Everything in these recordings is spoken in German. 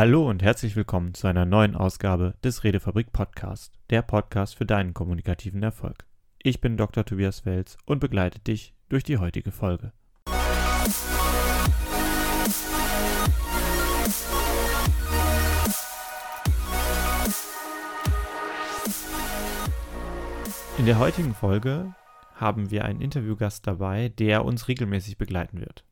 Hallo und herzlich willkommen zu einer neuen Ausgabe des Redefabrik Podcast, der Podcast für deinen kommunikativen Erfolg. Ich bin Dr. Tobias Welz und begleite dich durch die heutige Folge. In der heutigen Folge haben wir einen Interviewgast dabei, der uns regelmäßig begleiten wird.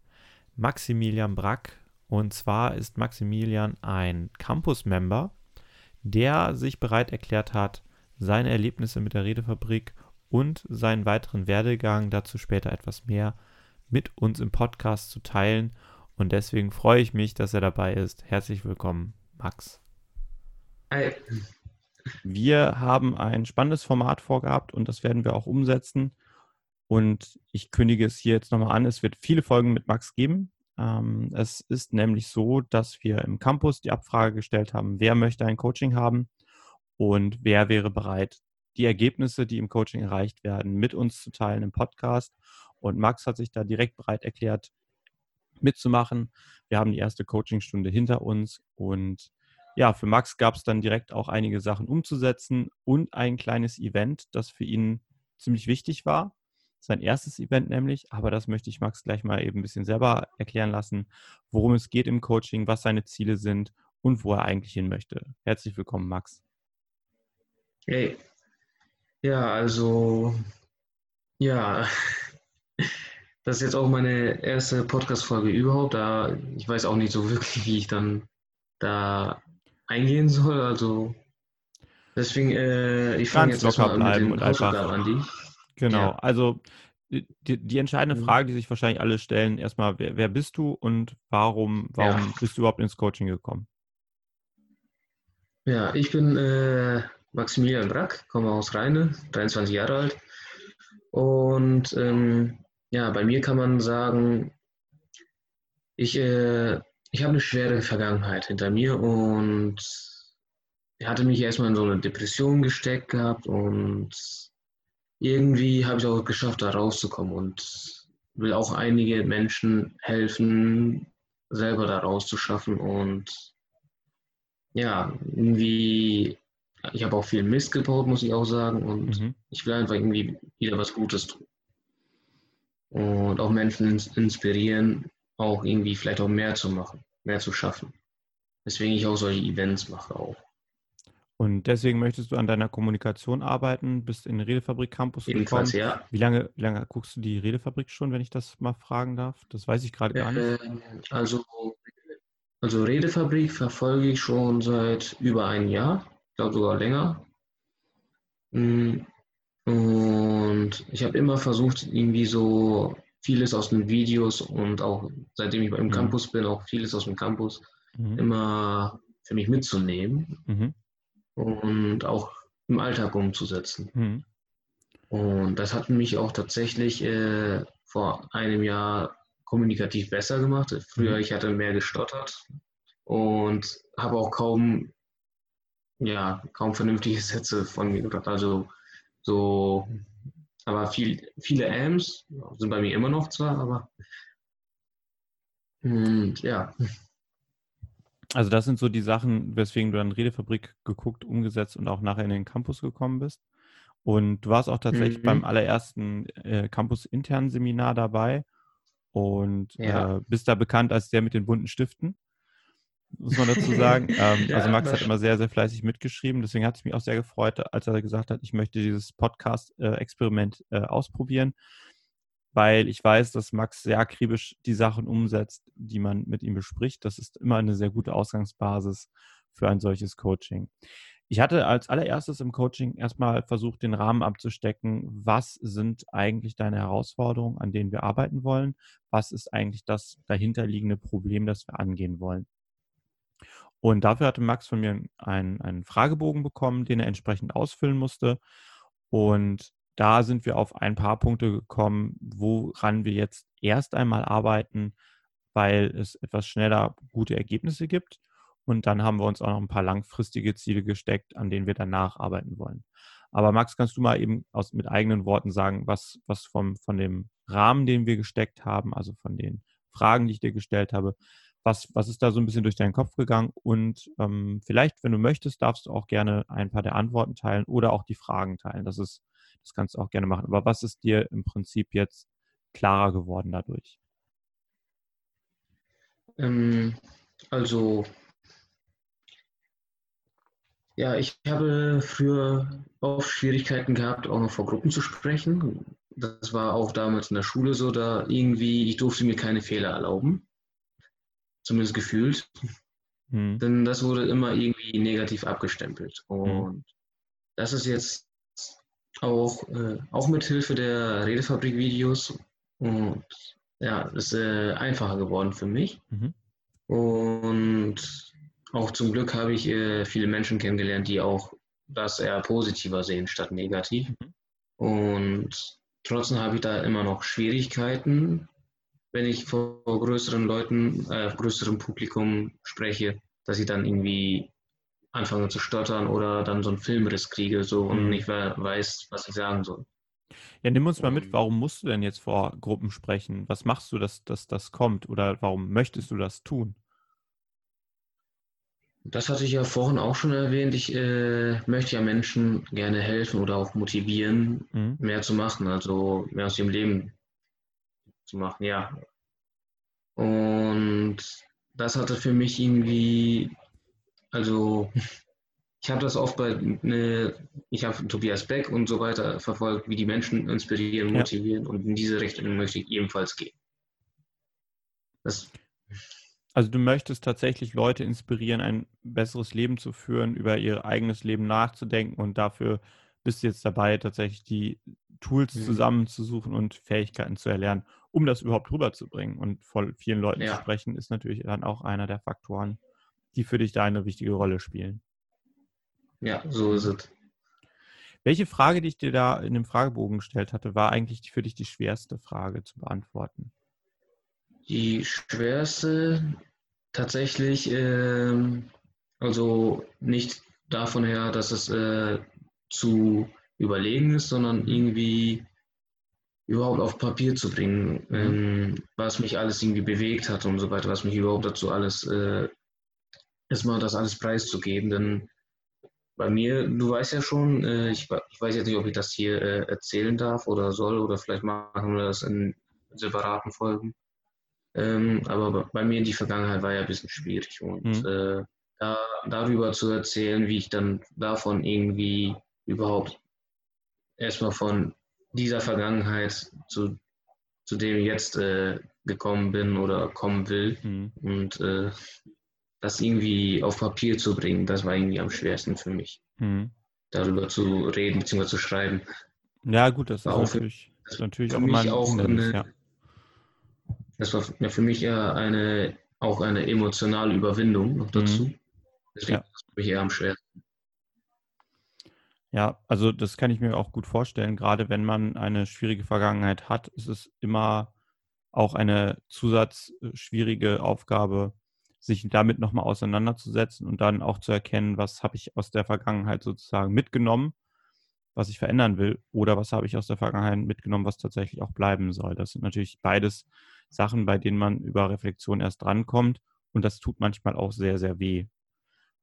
Maximilian Brack und zwar ist Maximilian ein Campus-Member, der sich bereit erklärt hat, seine Erlebnisse mit der Redefabrik und seinen weiteren Werdegang, dazu später etwas mehr, mit uns im Podcast zu teilen. Und deswegen freue ich mich, dass er dabei ist. Herzlich willkommen, Max. Hi. Wir haben ein spannendes Format vorgehabt und das werden wir auch umsetzen. Und ich kündige es hier jetzt nochmal an. Es wird viele Folgen mit Max geben. Ähm, es ist nämlich so, dass wir im Campus die Abfrage gestellt haben, wer möchte ein Coaching haben und wer wäre bereit, die Ergebnisse, die im Coaching erreicht werden, mit uns zu teilen im Podcast. Und Max hat sich da direkt bereit erklärt, mitzumachen. Wir haben die erste Coachingstunde hinter uns und ja, für Max gab es dann direkt auch einige Sachen umzusetzen und ein kleines Event, das für ihn ziemlich wichtig war sein erstes Event nämlich, aber das möchte ich Max gleich mal eben ein bisschen selber erklären lassen, worum es geht im Coaching, was seine Ziele sind und wo er eigentlich hin möchte. Herzlich willkommen, Max. Hey. Ja, also, ja, das ist jetzt auch meine erste Podcast-Folge überhaupt. Da ich weiß auch nicht so wirklich, wie ich dann da eingehen soll. Also, deswegen, äh, ich fange jetzt locker bleiben mit den und einfach an die. Genau, ja. also die, die, entscheidende mhm. Frage, die sich wahrscheinlich alle stellen, erstmal, wer, wer bist du und warum, warum ja. bist du überhaupt ins Coaching gekommen? Ja, ich bin äh, Maximilian Brack, komme aus Rheine, 23 Jahre alt. Und ähm, ja, bei mir kann man sagen, ich, äh, ich habe eine schwere Vergangenheit hinter mir und hatte mich erstmal in so eine Depression gesteckt gehabt und irgendwie habe ich auch geschafft, da rauszukommen und will auch einige Menschen helfen, selber da rauszuschaffen. Und ja, irgendwie, ich habe auch viel Mist gebaut, muss ich auch sagen. Und mhm. ich will einfach irgendwie wieder was Gutes tun. Und auch Menschen inspirieren, auch irgendwie vielleicht auch mehr zu machen, mehr zu schaffen. Deswegen ich auch solche Events mache auch. Und deswegen möchtest du an deiner Kommunikation arbeiten, bist in den Redefabrik Campus Jedenfalls, gekommen. ja. Wie lange, wie lange guckst du die Redefabrik schon, wenn ich das mal fragen darf? Das weiß ich gerade gar nicht. Ähm, also, also Redefabrik verfolge ich schon seit über einem Jahr, ich glaube sogar länger. Mm, und ich habe immer versucht, irgendwie so vieles aus den Videos und auch seitdem ich beim mhm. Campus bin, auch vieles aus dem Campus mhm. immer für mich mitzunehmen. Mhm und auch im Alltag umzusetzen. Mhm. Und das hat mich auch tatsächlich äh, vor einem Jahr kommunikativ besser gemacht. Früher, mhm. ich hatte mehr gestottert und habe auch kaum, ja, kaum vernünftige Sätze von mir gebracht. Also so, aber viel, viele Ams sind bei mir immer noch zwar, aber und ja. Also das sind so die Sachen, weswegen du dann Redefabrik geguckt, umgesetzt und auch nachher in den Campus gekommen bist. Und du warst auch tatsächlich mhm. beim allerersten äh, Campus-internen Seminar dabei und ja. äh, bist da bekannt als der mit den bunten Stiften, muss man dazu sagen. ähm, ja, also Max hat immer sehr, sehr fleißig mitgeschrieben. Deswegen hat es mich auch sehr gefreut, als er gesagt hat, ich möchte dieses Podcast-Experiment äh, äh, ausprobieren weil ich weiß, dass Max sehr akribisch die Sachen umsetzt, die man mit ihm bespricht. Das ist immer eine sehr gute Ausgangsbasis für ein solches Coaching. Ich hatte als allererstes im Coaching erstmal versucht, den Rahmen abzustecken. Was sind eigentlich deine Herausforderungen, an denen wir arbeiten wollen? Was ist eigentlich das dahinterliegende Problem, das wir angehen wollen? Und dafür hatte Max von mir einen, einen Fragebogen bekommen, den er entsprechend ausfüllen musste. Und da sind wir auf ein paar Punkte gekommen, woran wir jetzt erst einmal arbeiten, weil es etwas schneller gute Ergebnisse gibt. Und dann haben wir uns auch noch ein paar langfristige Ziele gesteckt, an denen wir danach arbeiten wollen. Aber Max, kannst du mal eben aus, mit eigenen Worten sagen, was, was vom, von dem Rahmen, den wir gesteckt haben, also von den Fragen, die ich dir gestellt habe, was, was ist da so ein bisschen durch deinen Kopf gegangen? Und ähm, vielleicht, wenn du möchtest, darfst du auch gerne ein paar der Antworten teilen oder auch die Fragen teilen. Das ist, das kannst du auch gerne machen. Aber was ist dir im Prinzip jetzt klarer geworden dadurch? Ähm, also, ja, ich habe früher oft Schwierigkeiten gehabt, auch noch vor Gruppen zu sprechen. Das war auch damals in der Schule so, da irgendwie, ich durfte mir keine Fehler erlauben. Zumindest gefühlt. Hm. Denn das wurde immer irgendwie negativ abgestempelt. Hm. Und hm. das ist jetzt auch, äh, auch mit Hilfe der Redefabrik-Videos und ja, ist äh, einfacher geworden für mich. Mhm. Und auch zum Glück habe ich äh, viele Menschen kennengelernt, die auch das eher positiver sehen statt negativ. Mhm. Und trotzdem habe ich da immer noch Schwierigkeiten, wenn ich vor größeren Leuten, äh, größerem Publikum spreche, dass ich dann irgendwie anfange zu stottern oder dann so einen Filmriss kriege so mhm. und nicht weiß, was ich sagen soll. Ja, nimm uns mal mit, warum musst du denn jetzt vor Gruppen sprechen? Was machst du, dass, dass das kommt? Oder warum möchtest du das tun? Das hatte ich ja vorhin auch schon erwähnt. Ich äh, möchte ja Menschen gerne helfen oder auch motivieren, mhm. mehr zu machen, also mehr aus ihrem Leben zu machen, ja. Und das hatte für mich irgendwie, also ich habe das oft bei, ne, ich habe Tobias Beck und so weiter verfolgt, wie die Menschen inspirieren, motivieren ja. und in diese Richtung möchte ich ebenfalls gehen. Das also du möchtest tatsächlich Leute inspirieren, ein besseres Leben zu führen, über ihr eigenes Leben nachzudenken und dafür bist du jetzt dabei, tatsächlich die Tools mhm. zusammenzusuchen und Fähigkeiten zu erlernen, um das überhaupt rüberzubringen. Und vor vielen Leuten ja. zu sprechen, ist natürlich dann auch einer der Faktoren, die für dich da eine wichtige Rolle spielen. Ja, so ist es. Welche Frage, die ich dir da in dem Fragebogen gestellt hatte, war eigentlich für dich die schwerste Frage zu beantworten? Die schwerste tatsächlich, äh, also nicht davon her, dass es äh, zu überlegen ist, sondern irgendwie überhaupt auf Papier zu bringen, mhm. ähm, was mich alles irgendwie bewegt hat und so weiter, was mich überhaupt dazu alles, äh, erstmal das alles preiszugeben, denn bei mir, du weißt ja schon, äh, ich, ich, weiß jetzt nicht, ob ich das hier äh, erzählen darf oder soll oder vielleicht machen wir das in separaten Folgen. Ähm, aber bei mir in die Vergangenheit war ja ein bisschen schwierig und mhm. äh, da, darüber zu erzählen, wie ich dann davon irgendwie überhaupt erstmal von dieser Vergangenheit zu, zu dem jetzt äh, gekommen bin oder kommen will mhm. und äh, das irgendwie auf Papier zu bringen, das war irgendwie am schwersten für mich. Mhm. Darüber zu reden bzw. zu schreiben. Ja, gut, das ist auch natürlich, für, das natürlich auch, mal auch eine, ja. Das war ja für mich eher eine, auch eine emotionale Überwindung noch dazu. Mhm. Deswegen ja. ist es für mich eher am schwersten. Ja, also das kann ich mir auch gut vorstellen. Gerade wenn man eine schwierige Vergangenheit hat, ist es immer auch eine zusatzschwierige Aufgabe, sich damit nochmal auseinanderzusetzen und dann auch zu erkennen, was habe ich aus der Vergangenheit sozusagen mitgenommen, was ich verändern will, oder was habe ich aus der Vergangenheit mitgenommen, was tatsächlich auch bleiben soll. Das sind natürlich beides Sachen, bei denen man über Reflexion erst drankommt und das tut manchmal auch sehr, sehr weh.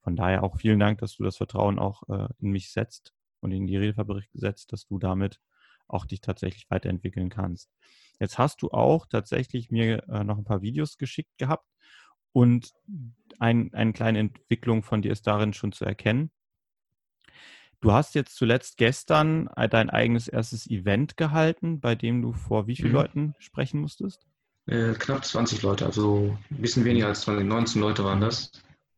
Von daher auch vielen Dank, dass du das Vertrauen auch äh, in mich setzt und in die Redefabrik setzt, dass du damit auch dich tatsächlich weiterentwickeln kannst. Jetzt hast du auch tatsächlich mir äh, noch ein paar Videos geschickt gehabt und ein, eine kleine Entwicklung von dir ist darin schon zu erkennen. Du hast jetzt zuletzt gestern äh, dein eigenes erstes Event gehalten, bei dem du vor wie vielen mhm. Leuten sprechen musstest? Äh, knapp 20 Leute, also ein bisschen weniger als 20, 19 Leute waren das.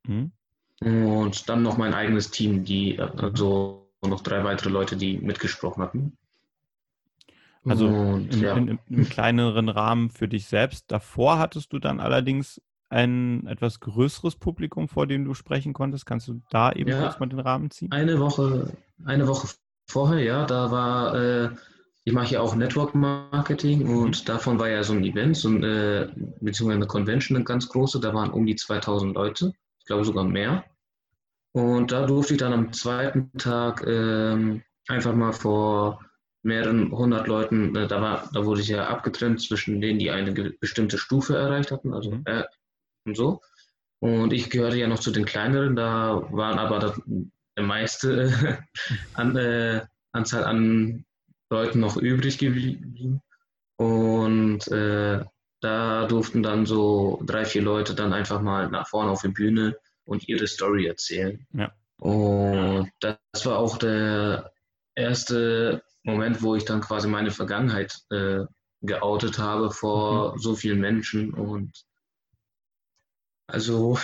Mhm. Und dann noch mein eigenes Team, die, also noch drei weitere Leute, die mitgesprochen hatten. Also und, im, ja. im, im kleineren Rahmen für dich selbst. Davor hattest du dann allerdings ein etwas größeres Publikum, vor dem du sprechen konntest? Kannst du da eben ja, kurz mal den Rahmen ziehen? Eine Woche, eine Woche vorher, ja, da war, äh, ich mache ja auch Network Marketing mhm. und davon war ja so ein Event, so ein, äh, beziehungsweise eine Convention, eine ganz große, da waren um die 2000 Leute, ich glaube sogar mehr. Und da durfte ich dann am zweiten Tag äh, einfach mal vor mehreren hundert Leuten, äh, da, war, da wurde ich ja abgetrennt zwischen denen, die eine bestimmte Stufe erreicht hatten, also mhm. Und so. Und ich gehörte ja noch zu den kleineren, da waren aber das, der meiste an, äh, Anzahl an Leuten noch übrig geblieben. Und äh, da durften dann so drei, vier Leute dann einfach mal nach vorne auf die Bühne und ihre Story erzählen. Ja. Und das war auch der erste Moment, wo ich dann quasi meine Vergangenheit äh, geoutet habe vor mhm. so vielen Menschen. Und also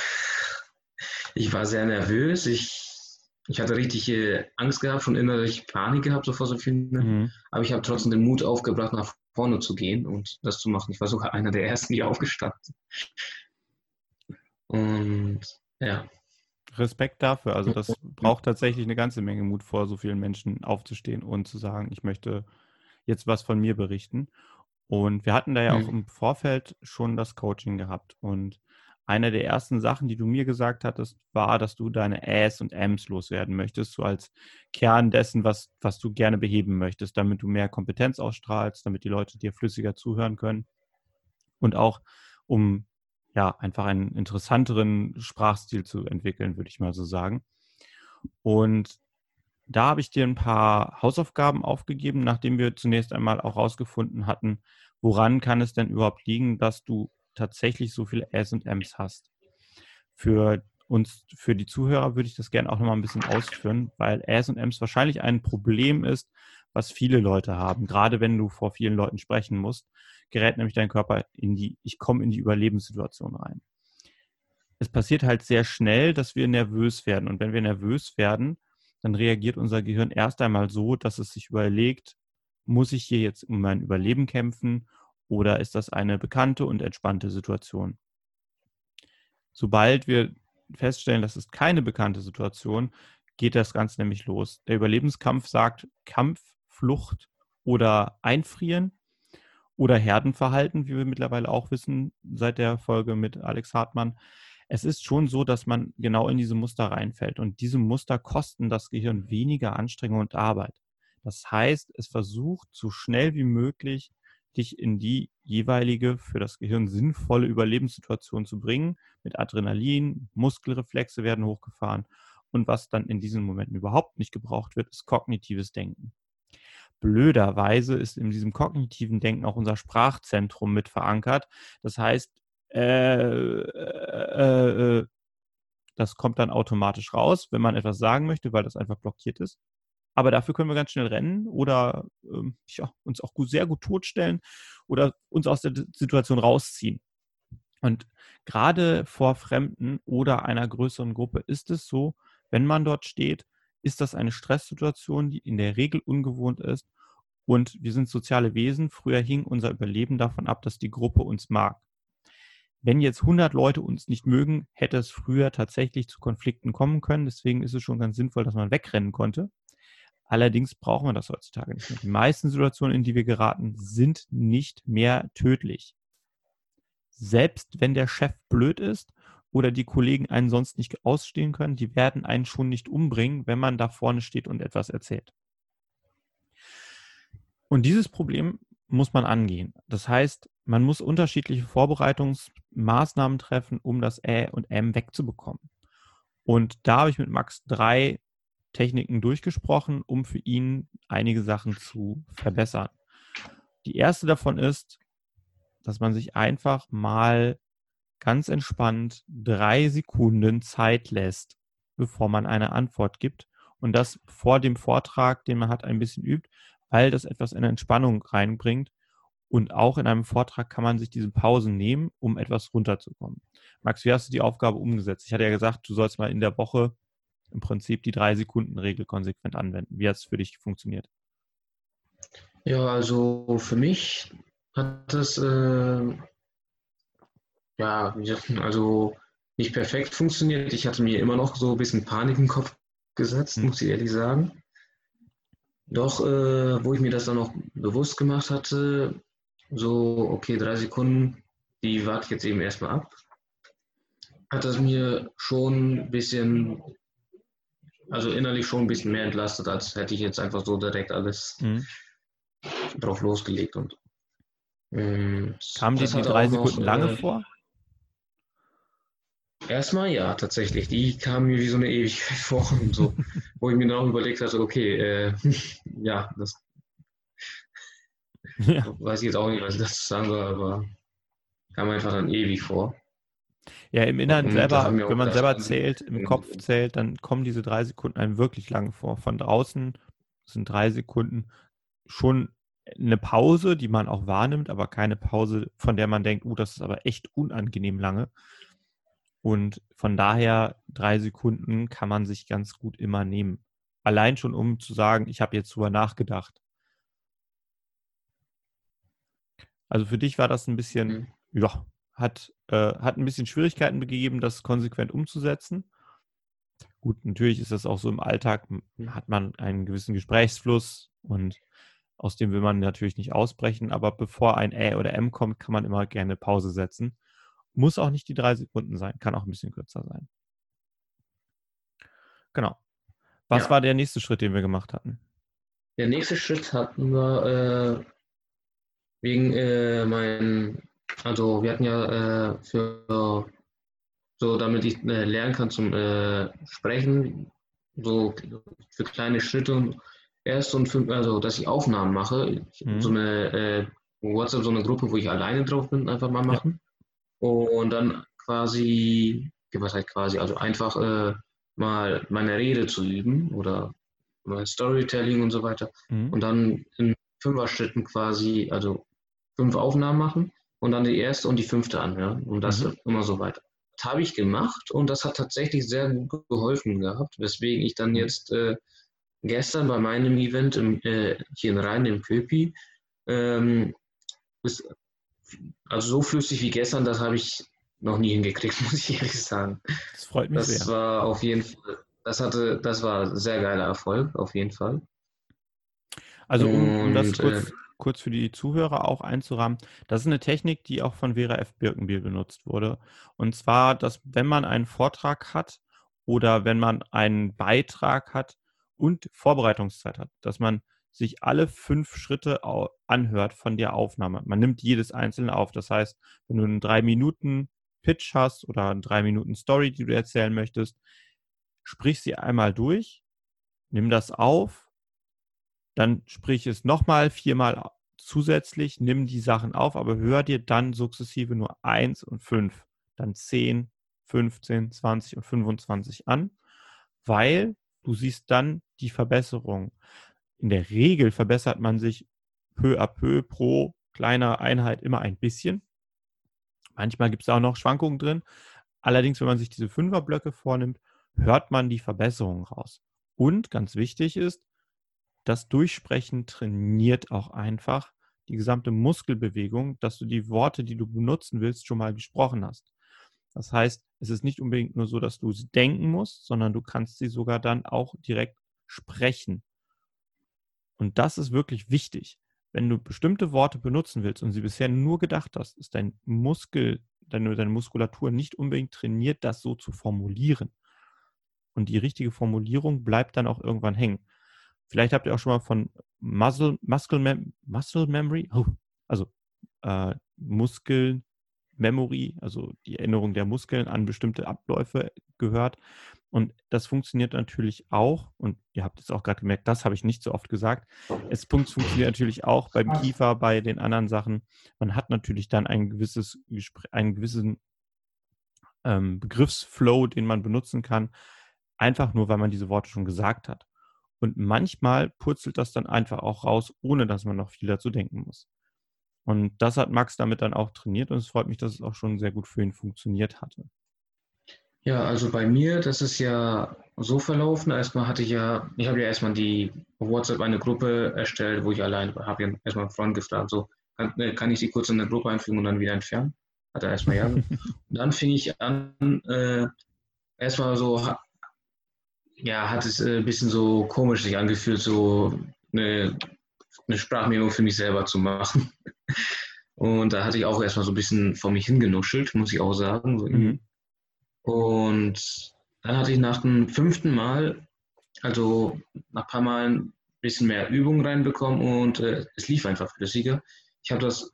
ich war sehr nervös. Ich, ich hatte richtig Angst gehabt, schon innerlich Panik gehabt so vor so vielen. Mhm. Aber ich habe trotzdem den Mut aufgebracht, nach vorne zu gehen und das zu machen. Ich war sogar einer der ersten, die aufgestanden. Und ja. Respekt dafür. Also das braucht tatsächlich eine ganze Menge Mut vor so vielen Menschen aufzustehen und zu sagen, ich möchte jetzt was von mir berichten. Und wir hatten da ja mhm. auch im Vorfeld schon das Coaching gehabt. Und eine der ersten Sachen, die du mir gesagt hattest, war, dass du deine Äs und Ms loswerden möchtest, so als Kern dessen, was, was du gerne beheben möchtest, damit du mehr Kompetenz ausstrahlst, damit die Leute dir flüssiger zuhören können und auch um ja einfach einen interessanteren Sprachstil zu entwickeln, würde ich mal so sagen. Und da habe ich dir ein paar Hausaufgaben aufgegeben, nachdem wir zunächst einmal auch herausgefunden hatten, woran kann es denn überhaupt liegen, dass du tatsächlich so viele S und Ms hast. Für uns, für die Zuhörer würde ich das gerne auch nochmal ein bisschen ausführen, weil S und Ms wahrscheinlich ein Problem ist, was viele Leute haben. Gerade wenn du vor vielen Leuten sprechen musst, gerät nämlich dein Körper in die, ich komme in die Überlebenssituation rein. Es passiert halt sehr schnell, dass wir nervös werden. Und wenn wir nervös werden, dann reagiert unser Gehirn erst einmal so, dass es sich überlegt, muss ich hier jetzt um mein Überleben kämpfen oder ist das eine bekannte und entspannte Situation? Sobald wir feststellen, das ist keine bekannte Situation, geht das Ganze nämlich los. Der Überlebenskampf sagt Kampf, Flucht oder Einfrieren oder Herdenverhalten, wie wir mittlerweile auch wissen seit der Folge mit Alex Hartmann. Es ist schon so, dass man genau in diese Muster reinfällt und diese Muster kosten das Gehirn weniger Anstrengung und Arbeit. Das heißt, es versucht so schnell wie möglich dich in die jeweilige für das Gehirn sinnvolle Überlebenssituation zu bringen. Mit Adrenalin, Muskelreflexe werden hochgefahren. Und was dann in diesen Momenten überhaupt nicht gebraucht wird, ist kognitives Denken. Blöderweise ist in diesem kognitiven Denken auch unser Sprachzentrum mit verankert. Das heißt, äh, äh, äh, das kommt dann automatisch raus, wenn man etwas sagen möchte, weil das einfach blockiert ist. Aber dafür können wir ganz schnell rennen oder ähm, ja, uns auch gut, sehr gut totstellen oder uns aus der Situation rausziehen. Und gerade vor Fremden oder einer größeren Gruppe ist es so, wenn man dort steht, ist das eine Stresssituation, die in der Regel ungewohnt ist. Und wir sind soziale Wesen. Früher hing unser Überleben davon ab, dass die Gruppe uns mag. Wenn jetzt 100 Leute uns nicht mögen, hätte es früher tatsächlich zu Konflikten kommen können. Deswegen ist es schon ganz sinnvoll, dass man wegrennen konnte. Allerdings brauchen wir das heutzutage nicht mehr. Die meisten Situationen, in die wir geraten, sind nicht mehr tödlich. Selbst wenn der Chef blöd ist oder die Kollegen einen sonst nicht ausstehen können, die werden einen schon nicht umbringen, wenn man da vorne steht und etwas erzählt. Und dieses Problem muss man angehen. Das heißt, man muss unterschiedliche Vorbereitungsmaßnahmen treffen, um das Ä und M wegzubekommen. Und da habe ich mit Max drei Techniken durchgesprochen, um für ihn einige Sachen zu verbessern. Die erste davon ist, dass man sich einfach mal ganz entspannt drei Sekunden Zeit lässt, bevor man eine Antwort gibt und das vor dem Vortrag, den man hat, ein bisschen übt, weil das etwas in Entspannung reinbringt. Und auch in einem Vortrag kann man sich diese Pausen nehmen, um etwas runterzukommen. Max, wie hast du die Aufgabe umgesetzt? Ich hatte ja gesagt, du sollst mal in der Woche im Prinzip die Drei-Sekunden-Regel konsequent anwenden. Wie hat es für dich funktioniert? Ja, also für mich hat das äh, ja, also nicht perfekt funktioniert. Ich hatte mir immer noch so ein bisschen Panik im Kopf gesetzt, hm. muss ich ehrlich sagen. Doch, äh, wo ich mir das dann auch bewusst gemacht hatte, so, okay, drei Sekunden, die warte ich jetzt eben erstmal ab, hat das mir schon ein bisschen also innerlich schon ein bisschen mehr entlastet, als hätte ich jetzt einfach so direkt alles mhm. drauf losgelegt. Und, ähm, Kamen dir die drei Sekunden noch, lange äh, vor? Erstmal ja, tatsächlich. Die kamen mir wie so eine Ewigkeit vor, so, wo ich mir dann auch überlegt hatte, okay, äh, ja, das ja. weiß ich jetzt auch nicht, was ich dazu sagen soll, aber kam einfach dann ewig vor. Ja, im Inneren selber, wenn man selber zählt, im Kopf zählt, dann kommen diese drei Sekunden einem wirklich lange vor. Von draußen sind drei Sekunden schon eine Pause, die man auch wahrnimmt, aber keine Pause, von der man denkt, oh, das ist aber echt unangenehm lange. Und von daher, drei Sekunden kann man sich ganz gut immer nehmen. Allein schon, um zu sagen, ich habe jetzt drüber nachgedacht. Also für dich war das ein bisschen, mhm. ja, hat, äh, hat ein bisschen Schwierigkeiten gegeben, das konsequent umzusetzen. Gut, natürlich ist das auch so im Alltag, hat man einen gewissen Gesprächsfluss und aus dem will man natürlich nicht ausbrechen, aber bevor ein Ä oder M kommt, kann man immer gerne Pause setzen. Muss auch nicht die drei Sekunden sein, kann auch ein bisschen kürzer sein. Genau. Was ja. war der nächste Schritt, den wir gemacht hatten? Der nächste Schritt hatten wir äh, wegen äh, meinen, also wir hatten ja äh, für so, damit ich äh, lernen kann zum äh, Sprechen, so für kleine Schritte erst und fünf, also dass ich Aufnahmen mache, mhm. so eine äh, WhatsApp, so eine Gruppe, wo ich alleine drauf bin, einfach mal machen. Ja. Und dann quasi, was heißt quasi, also einfach äh, mal meine Rede zu üben oder mein Storytelling und so weiter. Mhm. Und dann in Fünfer-Schritten quasi, also fünf Aufnahmen machen und dann die erste und die fünfte anhören. Und das mhm. immer so weiter. Das habe ich gemacht und das hat tatsächlich sehr gut geholfen gehabt, weswegen ich dann mhm. jetzt äh, gestern bei meinem Event im, äh, hier in Rhein im Köpi, ähm, ist, also so flüssig wie gestern, das habe ich noch nie hingekriegt, muss ich ehrlich sagen. Das freut mich das sehr. Das war auf jeden Fall, das hatte, das war sehr geiler Erfolg, auf jeden Fall. Also um, um das kurz, äh, kurz für die Zuhörer auch einzurahmen, das ist eine Technik, die auch von Vera F. Birkenbiel benutzt wurde. Und zwar, dass wenn man einen Vortrag hat oder wenn man einen Beitrag hat, und Vorbereitungszeit hat, dass man sich alle fünf Schritte anhört von der Aufnahme. Man nimmt jedes einzelne auf. Das heißt, wenn du einen drei Minuten Pitch hast oder eine drei Minuten Story, die du erzählen möchtest, sprich sie einmal durch, nimm das auf, dann sprich es nochmal viermal zusätzlich, nimm die Sachen auf, aber hör dir dann sukzessive nur eins und fünf, dann zehn, 15, 20 und 25 an, weil Du siehst dann die Verbesserung. In der Regel verbessert man sich peu à peu pro kleiner Einheit immer ein bisschen. Manchmal gibt es auch noch Schwankungen drin. Allerdings, wenn man sich diese Fünferblöcke vornimmt, hört man die Verbesserung raus. Und ganz wichtig ist, das Durchsprechen trainiert auch einfach die gesamte Muskelbewegung, dass du die Worte, die du benutzen willst, schon mal gesprochen hast. Das heißt, es ist nicht unbedingt nur so, dass du sie denken musst, sondern du kannst sie sogar dann auch direkt sprechen. Und das ist wirklich wichtig. Wenn du bestimmte Worte benutzen willst und sie bisher nur gedacht hast, ist dein Muskel, deine, deine Muskulatur nicht unbedingt trainiert, das so zu formulieren. Und die richtige Formulierung bleibt dann auch irgendwann hängen. Vielleicht habt ihr auch schon mal von Muscle, Muscle, Mem Muscle Memory, oh, also äh, Muskeln Memory, also die Erinnerung der Muskeln an bestimmte Abläufe gehört. Und das funktioniert natürlich auch, und ihr habt es auch gerade gemerkt, das habe ich nicht so oft gesagt. Es funktioniert natürlich auch beim Kiefer, bei den anderen Sachen. Man hat natürlich dann ein gewisses, einen gewissen ähm, Begriffsflow, den man benutzen kann, einfach nur, weil man diese Worte schon gesagt hat. Und manchmal purzelt das dann einfach auch raus, ohne dass man noch viel dazu denken muss. Und das hat Max damit dann auch trainiert und es freut mich, dass es auch schon sehr gut für ihn funktioniert hatte. Ja, also bei mir, das ist ja so verlaufen. Erstmal hatte ich ja, ich habe ja erstmal die WhatsApp eine Gruppe erstellt, wo ich allein habe ja erstmal einen Freund gefragt, so kann, äh, kann ich sie kurz in eine Gruppe einfügen und dann wieder entfernen? Hat er erstmal ja. dann fing ich an, äh, erstmal so, ja, hat es äh, ein bisschen so komisch sich angefühlt, so eine eine Sprachmemo für mich selber zu machen. Und da hatte ich auch erstmal so ein bisschen vor mich hingenuschelt, muss ich auch sagen. Mhm. Und dann hatte ich nach dem fünften Mal, also nach ein paar Mal ein bisschen mehr Übung reinbekommen und äh, es lief einfach flüssiger. Ich habe das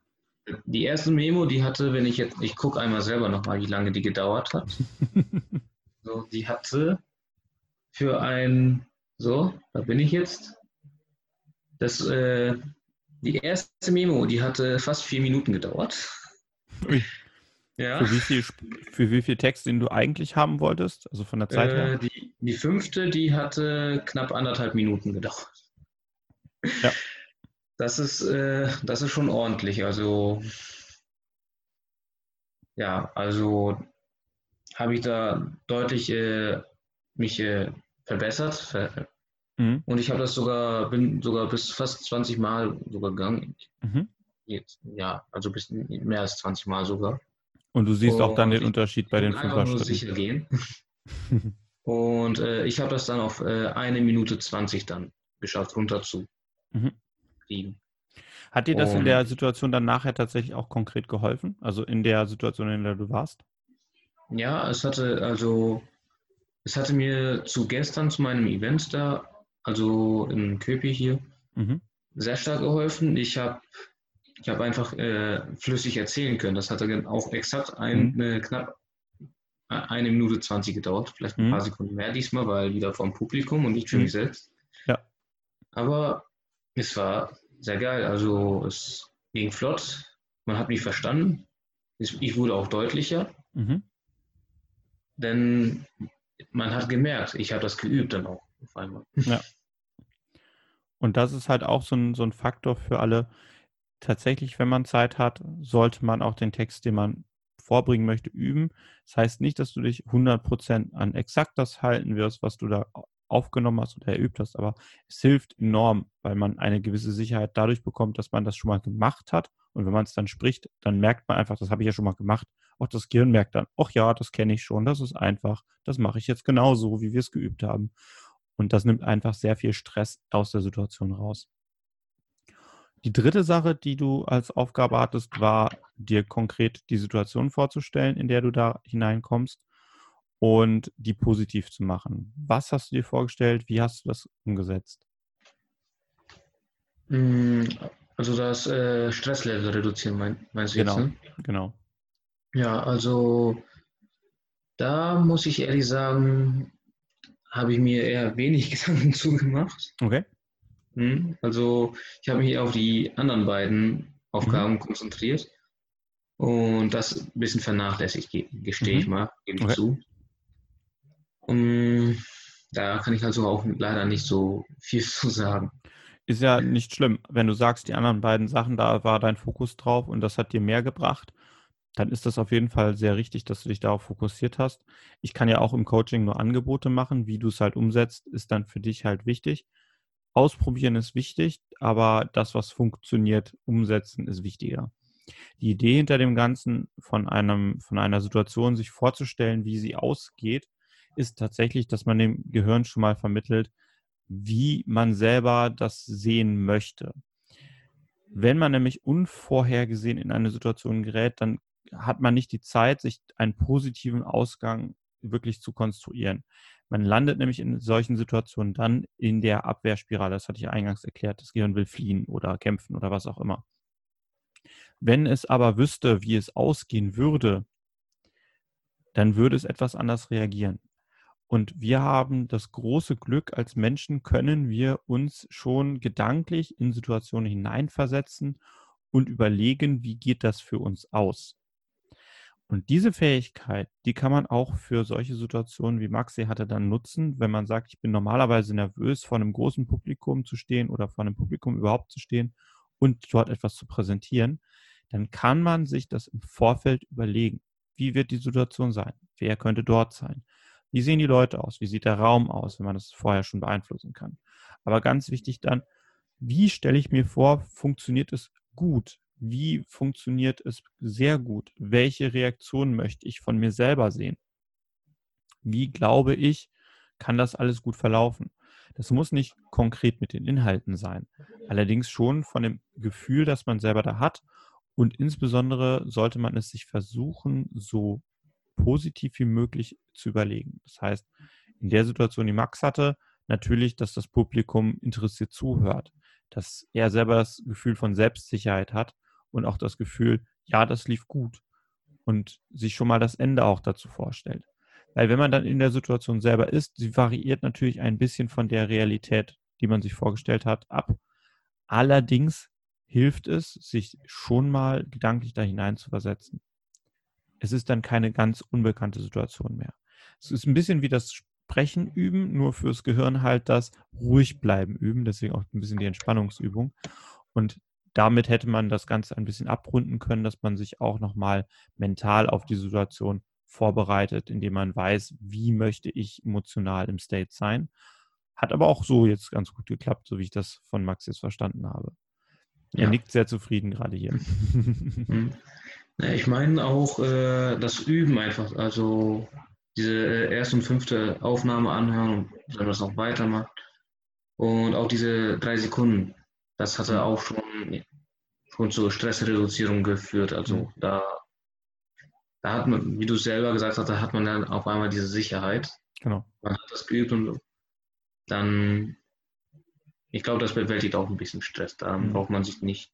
Die erste Memo, die hatte, wenn ich jetzt, ich gucke einmal selber nochmal, wie lange die gedauert hat. so, die hatte für ein, so, da bin ich jetzt. Das, äh, die erste Memo, die hatte fast vier Minuten gedauert. Ui. Ja. Für wie viel, für wie viel Text, den du eigentlich haben wolltest? Also von der Zeit äh, her? Die, die fünfte, die hatte knapp anderthalb Minuten gedauert. Ja. Das ist, äh, das ist schon ordentlich. Also, ja, also habe ich da deutlich äh, mich äh, verbessert. Ver mhm. Und ich habe das sogar, bin sogar bis fast 20 Mal sogar gegangen. Mhm. Jetzt, ja, also bis mehr als 20 Mal sogar. Und du siehst und auch dann den Unterschied bei den Fünfer-Schritten. sicher gehen. und äh, ich habe das dann auf äh, eine Minute 20 dann geschafft, runter zu mhm. kriegen. Hat dir das und, in der Situation dann nachher tatsächlich auch konkret geholfen? Also in der Situation, in der du warst? Ja, es hatte also, es hatte mir zu gestern zu meinem Event da, also in Köpi hier, mhm. sehr stark geholfen. Ich habe ich habe einfach äh, flüssig erzählen können. Das hat dann auch exakt ein, mhm. eine, knapp eine Minute 20 gedauert, vielleicht ein mhm. paar Sekunden mehr diesmal, weil wieder vom Publikum und nicht für mhm. mich selbst. Ja. Aber es war sehr geil. Also es ging flott, man hat mich verstanden. Ich wurde auch deutlicher. Mhm. Denn man hat gemerkt, ich habe das geübt dann auch auf einmal. Ja. Und das ist halt auch so ein, so ein Faktor für alle, tatsächlich, wenn man Zeit hat, sollte man auch den Text, den man vorbringen möchte, üben. Das heißt nicht, dass du dich 100% an exakt das halten wirst, was du da aufgenommen hast oder erübt hast, aber es hilft enorm, weil man eine gewisse Sicherheit dadurch bekommt, dass man das schon mal gemacht hat. Und wenn man es dann spricht, dann merkt man einfach, das habe ich ja schon mal gemacht. Auch das Gehirn merkt dann, ach ja, das kenne ich schon, das ist einfach, das mache ich jetzt genauso, wie wir es geübt haben. Und das nimmt einfach sehr viel Stress aus der Situation raus. Die dritte Sache, die du als Aufgabe hattest, war dir konkret die Situation vorzustellen, in der du da hineinkommst und die positiv zu machen. Was hast du dir vorgestellt? Wie hast du das umgesetzt? Hm, also das äh, Stresslevel reduzieren, mein, meinst du genau, jetzt? Ne? Genau. Ja, also da muss ich ehrlich sagen, habe ich mir eher wenig Gedanken zugemacht. Okay. Hm, also ich habe mich auf die anderen beiden Aufgaben mhm. konzentriert und das ein bisschen vernachlässigt, gestehe mhm. ich mal, gebe okay. zu. Und da kann ich also auch leider nicht so viel zu sagen. Ist ja nicht schlimm, wenn du sagst, die anderen beiden Sachen, da war dein Fokus drauf und das hat dir mehr gebracht, dann ist das auf jeden Fall sehr richtig, dass du dich darauf fokussiert hast. Ich kann ja auch im Coaching nur Angebote machen, wie du es halt umsetzt, ist dann für dich halt wichtig. Ausprobieren ist wichtig, aber das, was funktioniert, umsetzen ist wichtiger. Die Idee hinter dem Ganzen, von einem, von einer Situation sich vorzustellen, wie sie ausgeht, ist tatsächlich, dass man dem Gehirn schon mal vermittelt, wie man selber das sehen möchte. Wenn man nämlich unvorhergesehen in eine Situation gerät, dann hat man nicht die Zeit, sich einen positiven Ausgang wirklich zu konstruieren. Man landet nämlich in solchen Situationen dann in der Abwehrspirale. Das hatte ich eingangs erklärt. Das Gehirn will fliehen oder kämpfen oder was auch immer. Wenn es aber wüsste, wie es ausgehen würde, dann würde es etwas anders reagieren. Und wir haben das große Glück, als Menschen können wir uns schon gedanklich in Situationen hineinversetzen und überlegen, wie geht das für uns aus. Und diese Fähigkeit, die kann man auch für solche Situationen wie Maxi hatte dann nutzen, wenn man sagt, ich bin normalerweise nervös, vor einem großen Publikum zu stehen oder vor einem Publikum überhaupt zu stehen und dort etwas zu präsentieren, dann kann man sich das im Vorfeld überlegen. Wie wird die Situation sein? Wer könnte dort sein? Wie sehen die Leute aus? Wie sieht der Raum aus, wenn man das vorher schon beeinflussen kann? Aber ganz wichtig dann, wie stelle ich mir vor, funktioniert es gut? wie funktioniert es sehr gut? Welche Reaktionen möchte ich von mir selber sehen? Wie glaube ich, kann das alles gut verlaufen? Das muss nicht konkret mit den Inhalten sein, allerdings schon von dem Gefühl, das man selber da hat. Und insbesondere sollte man es sich versuchen, so positiv wie möglich zu überlegen. Das heißt, in der Situation, die Max hatte, natürlich, dass das Publikum interessiert zuhört, dass er selber das Gefühl von Selbstsicherheit hat und auch das Gefühl, ja, das lief gut und sich schon mal das Ende auch dazu vorstellt. Weil wenn man dann in der Situation selber ist, sie variiert natürlich ein bisschen von der Realität, die man sich vorgestellt hat, ab. Allerdings hilft es, sich schon mal gedanklich da hinein zu versetzen. Es ist dann keine ganz unbekannte Situation mehr. Es ist ein bisschen wie das Sprechen üben, nur fürs Gehirn halt das ruhig bleiben üben, deswegen auch ein bisschen die Entspannungsübung. Und damit hätte man das Ganze ein bisschen abrunden können, dass man sich auch nochmal mental auf die Situation vorbereitet, indem man weiß, wie möchte ich emotional im State sein. Hat aber auch so jetzt ganz gut geklappt, so wie ich das von Max jetzt verstanden habe. Er ja. nickt sehr zufrieden gerade hier. Ich meine auch äh, das Üben einfach, also diese äh, erste und fünfte Aufnahme anhören und dann das auch weitermacht. Und auch diese drei Sekunden, das hatte mhm. auch schon, schon zur Stressreduzierung geführt. Also mhm. da, da hat man, wie du selber gesagt hast, da hat man dann auf einmal diese Sicherheit. Genau. Man hat das geübt und dann, ich glaube, das bewältigt auch ein bisschen Stress. Da mhm. braucht man sich nicht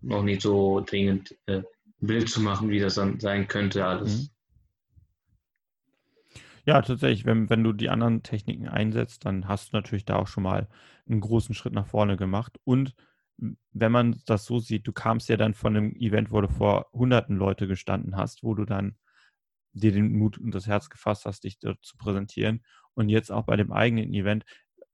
noch nicht so dringend äh, Bild zu machen, wie das dann sein könnte, alles. Mhm. Ja, tatsächlich, wenn, wenn du die anderen Techniken einsetzt, dann hast du natürlich da auch schon mal einen großen Schritt nach vorne gemacht. Und wenn man das so sieht, du kamst ja dann von einem Event, wo du vor hunderten Leute gestanden hast, wo du dann dir den Mut und das Herz gefasst hast, dich dort zu präsentieren. Und jetzt auch bei dem eigenen Event,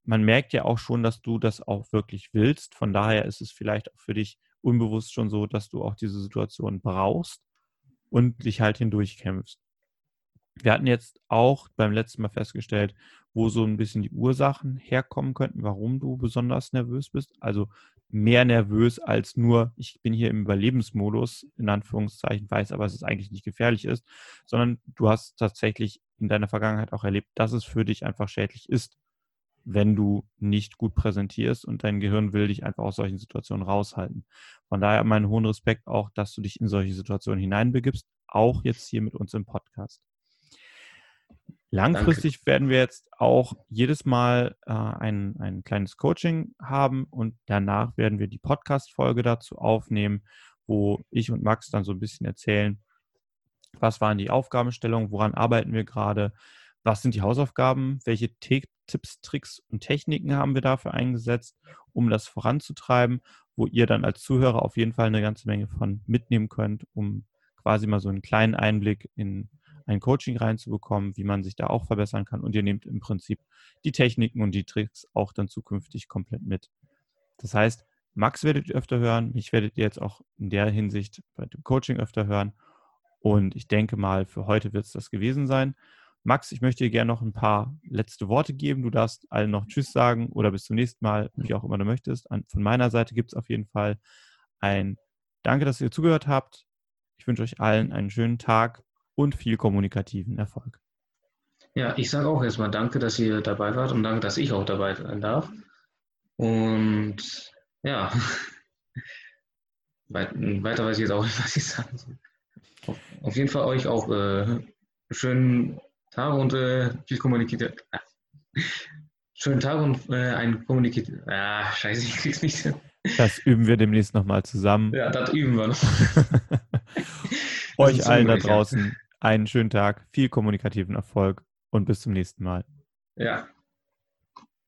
man merkt ja auch schon, dass du das auch wirklich willst. Von daher ist es vielleicht auch für dich unbewusst schon so, dass du auch diese Situation brauchst und dich halt hindurchkämpfst. Wir hatten jetzt auch beim letzten Mal festgestellt, wo so ein bisschen die Ursachen herkommen könnten, warum du besonders nervös bist. Also mehr nervös als nur, ich bin hier im Überlebensmodus, in Anführungszeichen, weiß aber, dass es eigentlich nicht gefährlich ist, sondern du hast tatsächlich in deiner Vergangenheit auch erlebt, dass es für dich einfach schädlich ist wenn du nicht gut präsentierst und dein Gehirn will dich einfach aus solchen Situationen raushalten. Von daher meinen hohen Respekt auch, dass du dich in solche Situationen hineinbegibst, auch jetzt hier mit uns im Podcast. Langfristig Danke. werden wir jetzt auch jedes Mal äh, ein, ein kleines Coaching haben und danach werden wir die Podcast-Folge dazu aufnehmen, wo ich und Max dann so ein bisschen erzählen, was waren die Aufgabenstellungen, woran arbeiten wir gerade, was sind die Hausaufgaben, welche Tipps, Tricks und Techniken haben wir dafür eingesetzt, um das voranzutreiben, wo ihr dann als Zuhörer auf jeden Fall eine ganze Menge von mitnehmen könnt, um quasi mal so einen kleinen Einblick in ein Coaching reinzubekommen, wie man sich da auch verbessern kann. Und ihr nehmt im Prinzip die Techniken und die Tricks auch dann zukünftig komplett mit. Das heißt, Max werdet ihr öfter hören, mich werdet ihr jetzt auch in der Hinsicht bei dem Coaching öfter hören. Und ich denke mal, für heute wird es das gewesen sein. Max, ich möchte dir gerne noch ein paar letzte Worte geben. Du darfst allen noch Tschüss sagen oder bis zum nächsten Mal, wie auch immer du möchtest. Von meiner Seite gibt es auf jeden Fall ein Danke, dass ihr zugehört habt. Ich wünsche euch allen einen schönen Tag und viel kommunikativen Erfolg. Ja, ich sage auch erstmal Danke, dass ihr dabei wart und danke, dass ich auch dabei sein darf. Und ja, weiter weiß ich jetzt auch nicht, was ich sagen soll. Auf jeden Fall euch auch äh, schönen Tag und äh, viel kommuniziert. Schönen Tag und äh, ein kommuniziert. Ah, scheiße, ich krieg's nicht hin. Das üben wir demnächst nochmal zusammen. Ja, das üben wir noch. Euch allen da draußen einen schönen Tag, viel kommunikativen Erfolg und bis zum nächsten Mal. Ja.